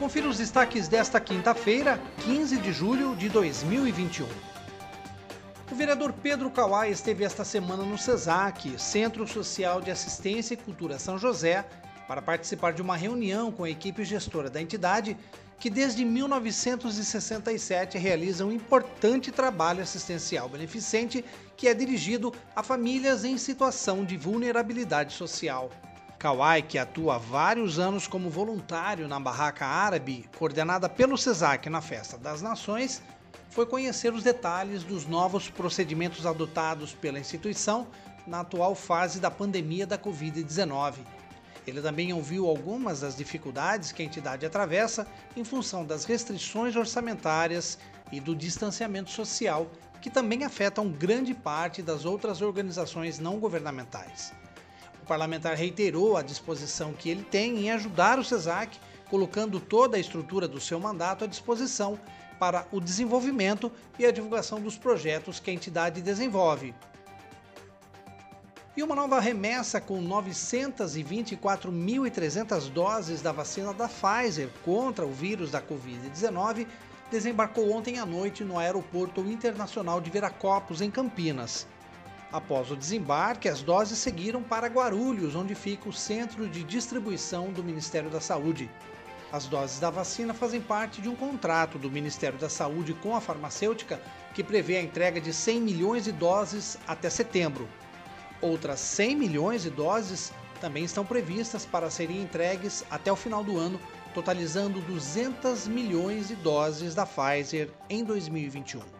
Confira os destaques desta quinta-feira, 15 de julho de 2021. O vereador Pedro Kawai esteve esta semana no CESAC, Centro Social de Assistência e Cultura São José, para participar de uma reunião com a equipe gestora da entidade, que desde 1967 realiza um importante trabalho assistencial beneficente que é dirigido a famílias em situação de vulnerabilidade social. Kawai, que atua há vários anos como voluntário na Barraca Árabe, coordenada pelo CESAC na Festa das Nações, foi conhecer os detalhes dos novos procedimentos adotados pela instituição na atual fase da pandemia da Covid-19 ele também ouviu algumas das dificuldades que a entidade atravessa em função das restrições orçamentárias e do distanciamento social, que também afetam grande parte das outras organizações não governamentais. Parlamentar reiterou a disposição que ele tem em ajudar o CESAC, colocando toda a estrutura do seu mandato à disposição para o desenvolvimento e a divulgação dos projetos que a entidade desenvolve, e uma nova remessa com 924.300 doses da vacina da Pfizer contra o vírus da Covid-19 desembarcou ontem à noite no Aeroporto Internacional de Viracopos, em Campinas. Após o desembarque, as doses seguiram para Guarulhos, onde fica o centro de distribuição do Ministério da Saúde. As doses da vacina fazem parte de um contrato do Ministério da Saúde com a farmacêutica que prevê a entrega de 100 milhões de doses até setembro. Outras 100 milhões de doses também estão previstas para serem entregues até o final do ano, totalizando 200 milhões de doses da Pfizer em 2021.